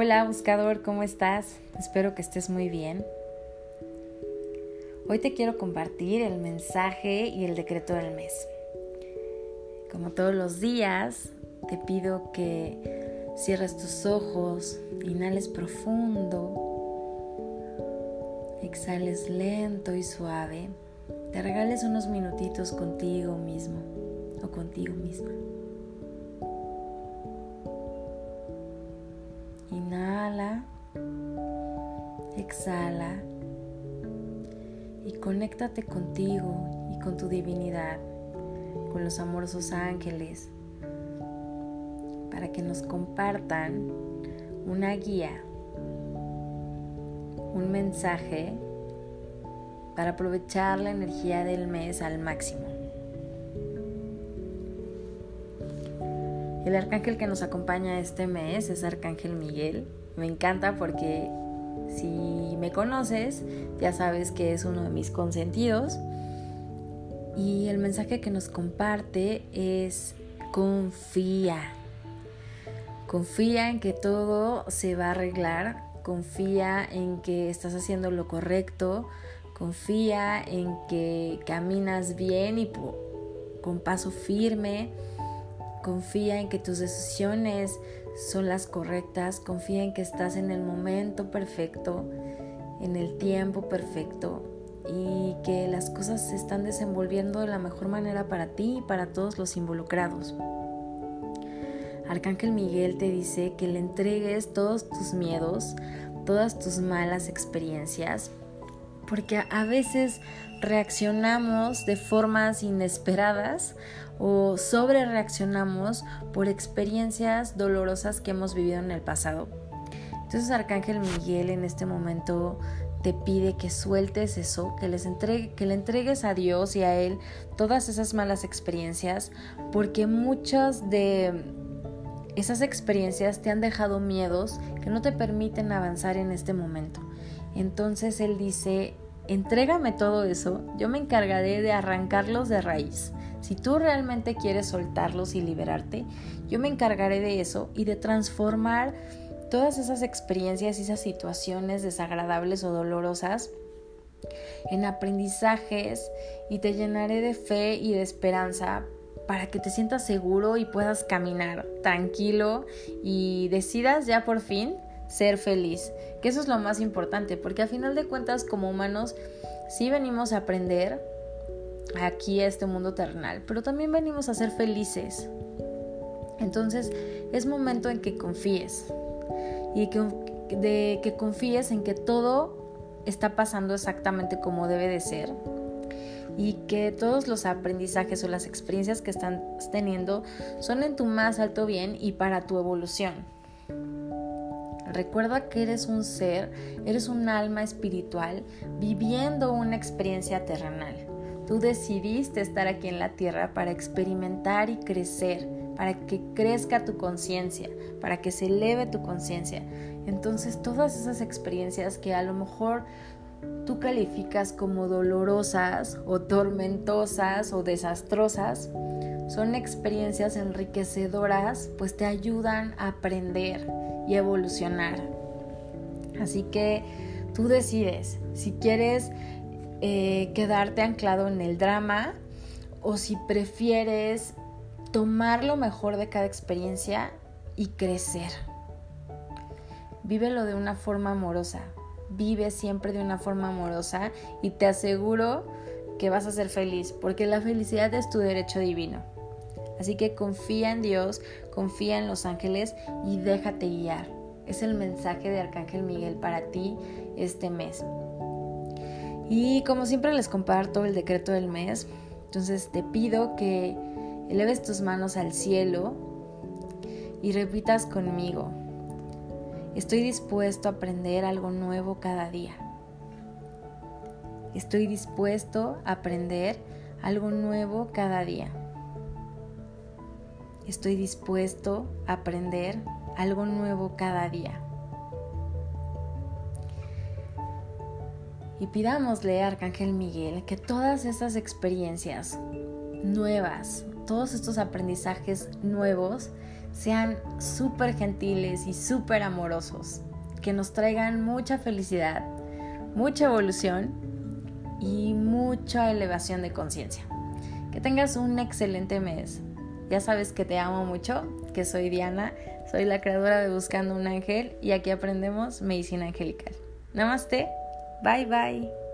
Hola buscador, ¿cómo estás? Espero que estés muy bien. Hoy te quiero compartir el mensaje y el decreto del mes. Como todos los días, te pido que cierres tus ojos, inhales profundo, exhales lento y suave, te regales unos minutitos contigo mismo o contigo misma. Inhala, exhala y conéctate contigo y con tu divinidad, con los amorosos ángeles, para que nos compartan una guía, un mensaje para aprovechar la energía del mes al máximo. El arcángel que nos acompaña este mes es Arcángel Miguel. Me encanta porque si me conoces, ya sabes que es uno de mis consentidos. Y el mensaje que nos comparte es confía. Confía en que todo se va a arreglar. Confía en que estás haciendo lo correcto. Confía en que caminas bien y con paso firme Confía en que tus decisiones son las correctas, confía en que estás en el momento perfecto, en el tiempo perfecto y que las cosas se están desenvolviendo de la mejor manera para ti y para todos los involucrados. Arcángel Miguel te dice que le entregues todos tus miedos, todas tus malas experiencias, porque a veces reaccionamos de formas inesperadas o sobre reaccionamos por experiencias dolorosas que hemos vivido en el pasado. Entonces Arcángel Miguel en este momento te pide que sueltes eso, que, les entregue, que le entregues a Dios y a Él todas esas malas experiencias, porque muchas de esas experiencias te han dejado miedos que no te permiten avanzar en este momento. Entonces Él dice, entrégame todo eso, yo me encargaré de arrancarlos de raíz. Si tú realmente quieres soltarlos y liberarte, yo me encargaré de eso y de transformar todas esas experiencias y esas situaciones desagradables o dolorosas en aprendizajes y te llenaré de fe y de esperanza para que te sientas seguro y puedas caminar tranquilo y decidas ya por fin ser feliz, que eso es lo más importante, porque a final de cuentas como humanos sí venimos a aprender aquí a este mundo terrenal, pero también venimos a ser felices. Entonces es momento en que confíes y que, de que confíes en que todo está pasando exactamente como debe de ser y que todos los aprendizajes o las experiencias que están teniendo son en tu más alto bien y para tu evolución. Recuerda que eres un ser, eres un alma espiritual viviendo una experiencia terrenal. Tú decidiste estar aquí en la tierra para experimentar y crecer, para que crezca tu conciencia, para que se eleve tu conciencia. Entonces todas esas experiencias que a lo mejor tú calificas como dolorosas o tormentosas o desastrosas, son experiencias enriquecedoras, pues te ayudan a aprender y evolucionar. Así que tú decides si quieres eh, quedarte anclado en el drama o si prefieres tomar lo mejor de cada experiencia y crecer. Vívelo de una forma amorosa. Vive siempre de una forma amorosa y te aseguro que vas a ser feliz porque la felicidad es tu derecho divino. Así que confía en Dios, confía en los ángeles y déjate guiar. Es el mensaje de Arcángel Miguel para ti este mes. Y como siempre les comparto el decreto del mes, entonces te pido que eleves tus manos al cielo y repitas conmigo. Estoy dispuesto a aprender algo nuevo cada día. Estoy dispuesto a aprender algo nuevo cada día. Estoy dispuesto a aprender algo nuevo cada día. Y pidámosle a Arcángel Miguel que todas esas experiencias nuevas, todos estos aprendizajes nuevos sean súper gentiles y súper amorosos, que nos traigan mucha felicidad, mucha evolución y mucha elevación de conciencia. Que tengas un excelente mes. Ya sabes que te amo mucho, que soy Diana, soy la creadora de Buscando un Ángel y aquí aprendemos medicina angelical. Namaste, bye bye.